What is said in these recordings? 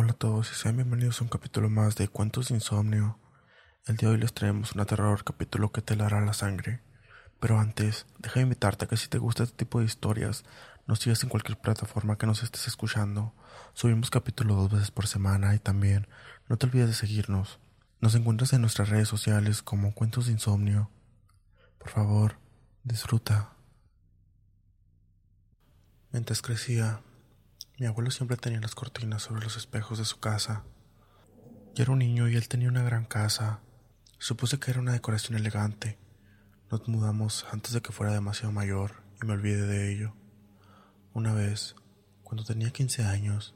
Hola a todos y sean bienvenidos a un capítulo más de Cuentos de Insomnio. El día de hoy les traemos un aterrador capítulo que te helará la sangre. Pero antes, deja de invitarte a que si te gusta este tipo de historias, nos sigas en cualquier plataforma que nos estés escuchando. Subimos capítulo dos veces por semana y también no te olvides de seguirnos. Nos encuentras en nuestras redes sociales como Cuentos de Insomnio. Por favor, disfruta. Mientras crecía, mi abuelo siempre tenía las cortinas sobre los espejos de su casa. Yo era un niño y él tenía una gran casa. Supuse que era una decoración elegante. Nos mudamos antes de que fuera demasiado mayor y me olvidé de ello. Una vez, cuando tenía 15 años,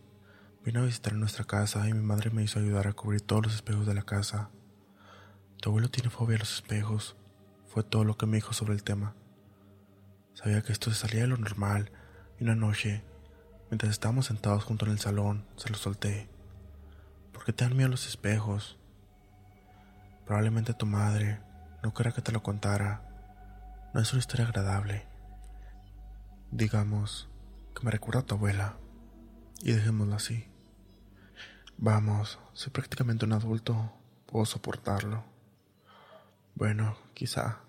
vino a visitar nuestra casa y mi madre me hizo ayudar a cubrir todos los espejos de la casa. Tu abuelo tiene fobia a los espejos, fue todo lo que me dijo sobre el tema. Sabía que esto se salía de lo normal y una noche Mientras estábamos sentados junto en el salón, se lo solté. ¿Por qué te dan miedo los espejos? Probablemente tu madre no quería que te lo contara. No es una historia agradable. Digamos que me recuerda a tu abuela. Y dejémoslo así. Vamos, soy prácticamente un adulto. Puedo soportarlo. Bueno, quizá.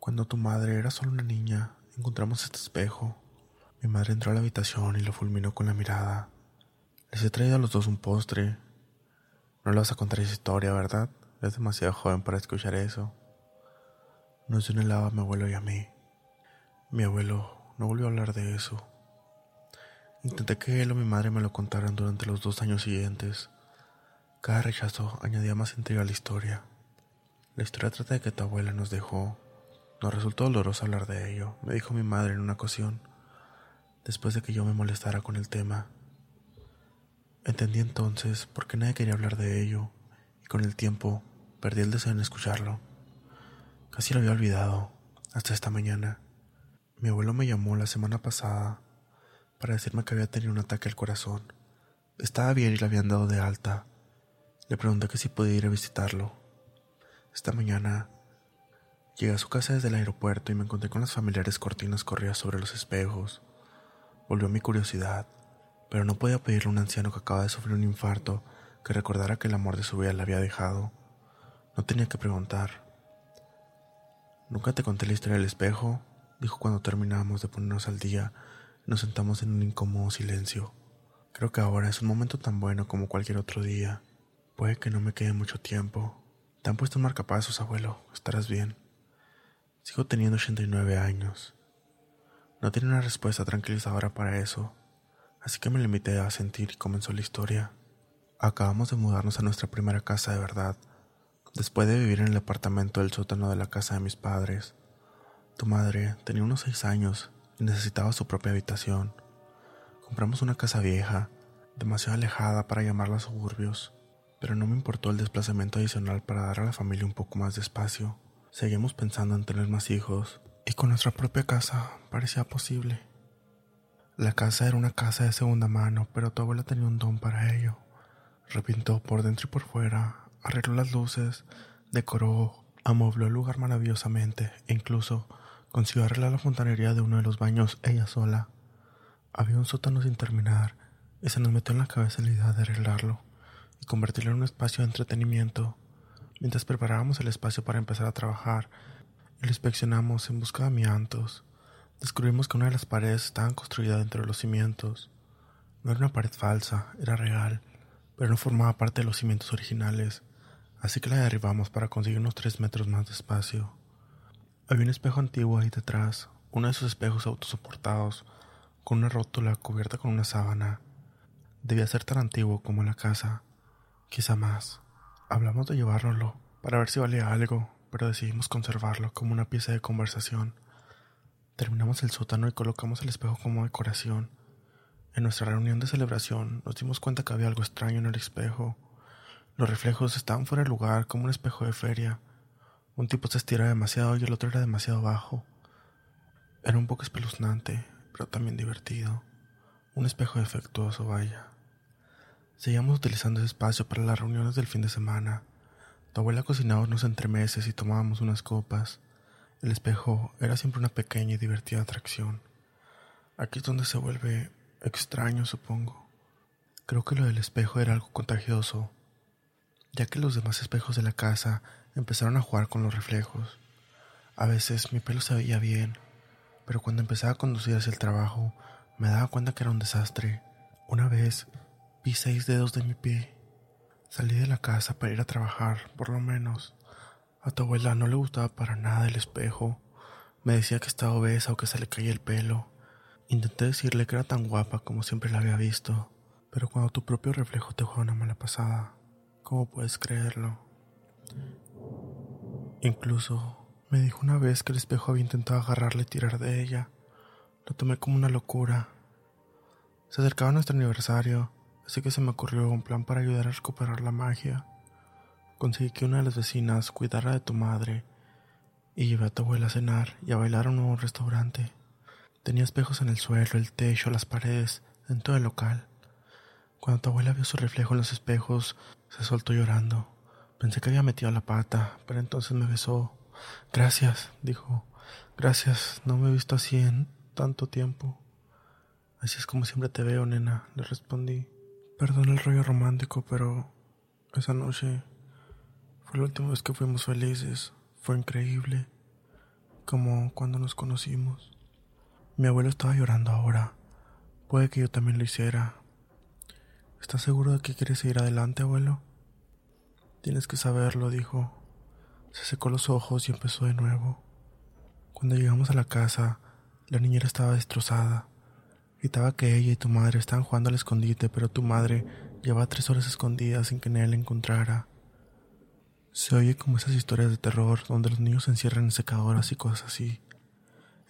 Cuando tu madre era solo una niña, encontramos este espejo mi madre entró a la habitación y lo fulminó con la mirada. Les he traído a los dos un postre. No le vas a contar esa historia, ¿verdad? Es demasiado joven para escuchar eso. Nos dio un helado a mi abuelo y a mí. Mi abuelo no volvió a hablar de eso. Intenté que él o mi madre me lo contaran durante los dos años siguientes. Cada rechazo añadía más intriga a la historia. La historia trata de que tu abuela nos dejó. Nos resultó doloroso hablar de ello, me dijo mi madre en una ocasión después de que yo me molestara con el tema. Entendí entonces por qué nadie quería hablar de ello y con el tiempo perdí el deseo en escucharlo. Casi lo había olvidado hasta esta mañana. Mi abuelo me llamó la semana pasada para decirme que había tenido un ataque al corazón. Estaba bien y le habían dado de alta. Le pregunté que si podía ir a visitarlo. Esta mañana llegué a su casa desde el aeropuerto y me encontré con las familiares cortinas corridas sobre los espejos, volvió mi curiosidad, pero no podía pedirle a un anciano que acaba de sufrir un infarto que recordara que el amor de su vida le había dejado. No tenía que preguntar. Nunca te conté la historia del espejo, dijo cuando terminamos de ponernos al día y nos sentamos en un incómodo silencio. Creo que ahora es un momento tan bueno como cualquier otro día. Puede que no me quede mucho tiempo. Te han puesto un marcapasos, abuelo. Estarás bien. Sigo teniendo 89 años. No tiene una respuesta tranquilizadora para eso, así que me limité a sentir y comenzó la historia. Acabamos de mudarnos a nuestra primera casa de verdad, después de vivir en el apartamento del sótano de la casa de mis padres. Tu madre tenía unos seis años y necesitaba su propia habitación. Compramos una casa vieja, demasiado alejada para llamarla suburbios, pero no me importó el desplazamiento adicional para dar a la familia un poco más de espacio. Seguimos pensando en tener más hijos, y con nuestra propia casa parecía posible. La casa era una casa de segunda mano, pero tu abuela tenía un don para ello. Repintó por dentro y por fuera, arregló las luces, decoró, amobló el lugar maravillosamente e incluso consiguió arreglar la fontanería de uno de los baños ella sola. Había un sótano sin terminar y se nos metió en la cabeza la idea de arreglarlo y convertirlo en un espacio de entretenimiento. Mientras preparábamos el espacio para empezar a trabajar, lo inspeccionamos en busca de amiantos. Descubrimos que una de las paredes estaba construida dentro de los cimientos. No era una pared falsa, era real, pero no formaba parte de los cimientos originales, así que la derribamos para conseguir unos tres metros más de espacio. Había un espejo antiguo ahí detrás, uno de esos espejos autosoportados, con una rótula cubierta con una sábana. Debía ser tan antiguo como la casa, quizá más. Hablamos de llevárnoslo para ver si valía algo, pero decidimos conservarlo como una pieza de conversación. Terminamos el sótano y colocamos el espejo como decoración. En nuestra reunión de celebración nos dimos cuenta que había algo extraño en el espejo. Los reflejos estaban fuera de lugar como un espejo de feria. Un tipo se estira demasiado y el otro era demasiado bajo. Era un poco espeluznante, pero también divertido. Un espejo defectuoso, vaya. Seguíamos utilizando ese espacio para las reuniones del fin de semana. Tu abuela cocinaba unos entremeses y tomábamos unas copas. El espejo era siempre una pequeña y divertida atracción. Aquí es donde se vuelve extraño, supongo. Creo que lo del espejo era algo contagioso, ya que los demás espejos de la casa empezaron a jugar con los reflejos. A veces mi pelo se veía bien, pero cuando empezaba a conducir hacia el trabajo me daba cuenta que era un desastre. Una vez vi seis dedos de mi pie. Salí de la casa para ir a trabajar, por lo menos. A tu abuela no le gustaba para nada el espejo. Me decía que estaba obesa o que se le caía el pelo. Intenté decirle que era tan guapa como siempre la había visto, pero cuando tu propio reflejo te juega una mala pasada, ¿cómo puedes creerlo? Incluso me dijo una vez que el espejo había intentado agarrarle y tirar de ella. Lo tomé como una locura. Se acercaba nuestro aniversario, así que se me ocurrió un plan para ayudar a recuperar la magia. Conseguí que una de las vecinas cuidara de tu madre y llevé a tu abuela a cenar y a bailar a un nuevo restaurante. Tenía espejos en el suelo, el techo, las paredes, en todo el local. Cuando tu abuela vio su reflejo en los espejos, se soltó llorando. Pensé que había metido la pata, pero entonces me besó. Gracias, dijo. Gracias, no me he visto así en tanto tiempo. Así es como siempre te veo, nena, le respondí. Perdón el rollo romántico, pero esa noche fue la última vez que fuimos felices. Fue increíble. Como cuando nos conocimos. Mi abuelo estaba llorando ahora. Puede que yo también lo hiciera. ¿Estás seguro de que quieres seguir adelante, abuelo? Tienes que saberlo, dijo. Se secó los ojos y empezó de nuevo. Cuando llegamos a la casa, la niñera estaba destrozada. Gritaba que ella y tu madre estaban jugando al escondite, pero tu madre llevaba tres horas escondida sin que nadie la encontrara. Se oye como esas historias de terror donde los niños se encierran en secadoras y cosas así.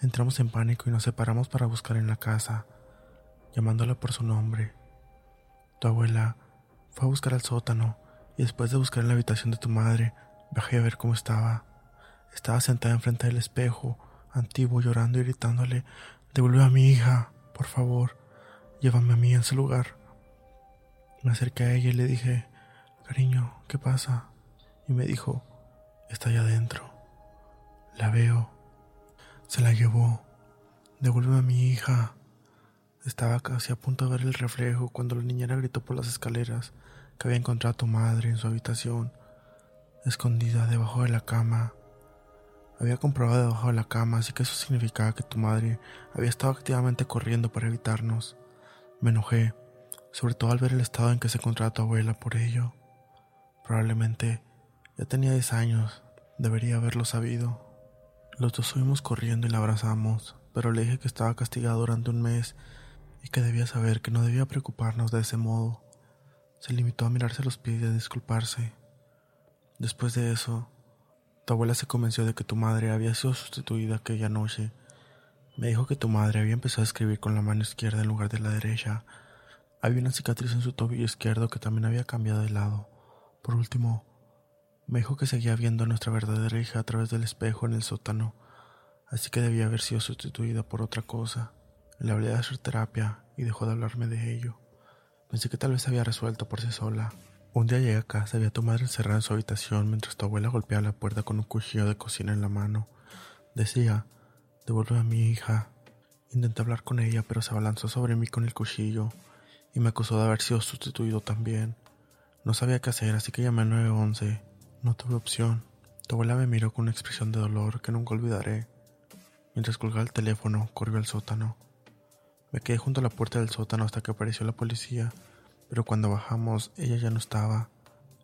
Entramos en pánico y nos separamos para buscar en la casa, llamándola por su nombre. Tu abuela fue a buscar al sótano y después de buscar en la habitación de tu madre, bajé a ver cómo estaba. Estaba sentada enfrente del espejo, antiguo, llorando y gritándole, devuelve a mi hija, por favor, llévame a mí en su lugar. Me acerqué a ella y le dije, cariño, ¿qué pasa? y me dijo, está allá adentro. La veo. Se la llevó. Devuelve a mi hija. Estaba casi a punto de ver el reflejo cuando la niñera gritó por las escaleras que había encontrado a tu madre en su habitación, escondida debajo de la cama. Había comprobado debajo de la cama, así que eso significaba que tu madre había estado activamente corriendo para evitarnos. Me enojé, sobre todo al ver el estado en que se encontraba tu abuela por ello. Probablemente ya tenía 10 años, debería haberlo sabido. Los dos subimos corriendo y la abrazamos, pero le dije que estaba castigado durante un mes y que debía saber que no debía preocuparnos de ese modo. Se limitó a mirarse los pies y a disculparse. Después de eso, tu abuela se convenció de que tu madre había sido sustituida aquella noche. Me dijo que tu madre había empezado a escribir con la mano izquierda en lugar de la derecha. Había una cicatriz en su tobillo izquierdo que también había cambiado de lado. Por último, me dijo que seguía viendo a nuestra verdadera hija a través del espejo en el sótano, así que debía haber sido sustituida por otra cosa. Le hablé de hacer terapia y dejó de hablarme de ello. Pensé que tal vez había resuelto por sí sola. Un día llegué a casa y vi a tu madre encerrada en su habitación mientras tu abuela golpeaba la puerta con un cuchillo de cocina en la mano. Decía, devuelve a mi hija. Intenté hablar con ella, pero se abalanzó sobre mí con el cuchillo y me acusó de haber sido sustituido también. No sabía qué hacer, así que llamé al 911 no tuve opción. Tu abuela me miró con una expresión de dolor que nunca olvidaré. Mientras colgaba el teléfono, corrió al sótano. Me quedé junto a la puerta del sótano hasta que apareció la policía, pero cuando bajamos ella ya no estaba.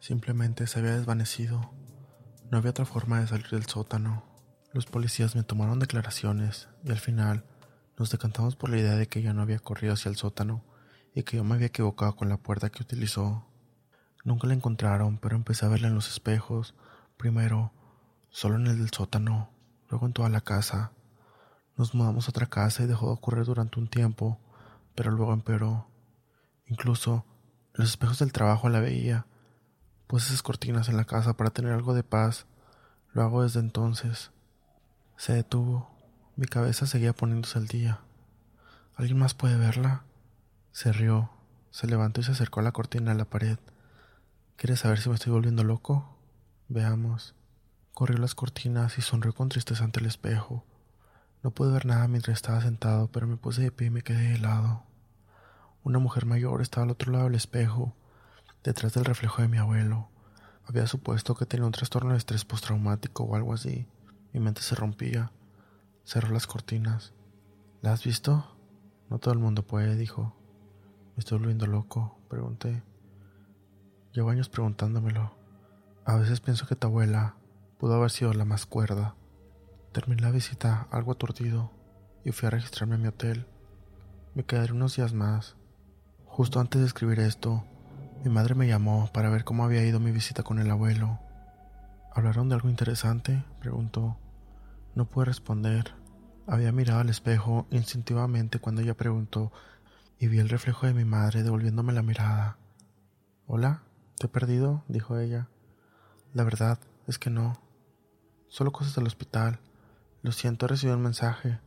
Simplemente se había desvanecido. No había otra forma de salir del sótano. Los policías me tomaron declaraciones y al final nos decantamos por la idea de que ella no había corrido hacia el sótano y que yo me había equivocado con la puerta que utilizó. Nunca la encontraron, pero empecé a verla en los espejos, primero solo en el del sótano, luego en toda la casa. Nos mudamos a otra casa y dejó de ocurrir durante un tiempo, pero luego empeoró. Incluso los espejos del trabajo la veía. Puse esas cortinas en la casa para tener algo de paz. Lo hago desde entonces. Se detuvo. Mi cabeza seguía poniéndose al día. ¿Alguien más puede verla? Se rió, se levantó y se acercó a la cortina de la pared. ¿Quieres saber si me estoy volviendo loco? Veamos. Corrió las cortinas y sonrió con tristeza ante el espejo. No pude ver nada mientras estaba sentado, pero me puse de pie y me quedé helado. Una mujer mayor estaba al otro lado del espejo, detrás del reflejo de mi abuelo. Había supuesto que tenía un trastorno de estrés postraumático o algo así. Mi mente se rompía. Cerró las cortinas. ¿La has visto? No todo el mundo puede, dijo. ¿Me estoy volviendo loco? Pregunté. Llevo años preguntándomelo. A veces pienso que tu abuela pudo haber sido la más cuerda. Terminé la visita algo aturdido y fui a registrarme en mi hotel. Me quedaré unos días más. Justo antes de escribir esto, mi madre me llamó para ver cómo había ido mi visita con el abuelo. ¿Hablaron de algo interesante? preguntó. No pude responder. Había mirado al espejo instintivamente cuando ella preguntó y vi el reflejo de mi madre devolviéndome la mirada. Hola, ¿te he perdido? dijo ella. La verdad es que no. Solo cosas del hospital. Lo siento, he recibido un mensaje.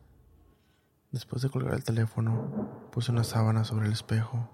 Después de colgar el teléfono, puse una sábana sobre el espejo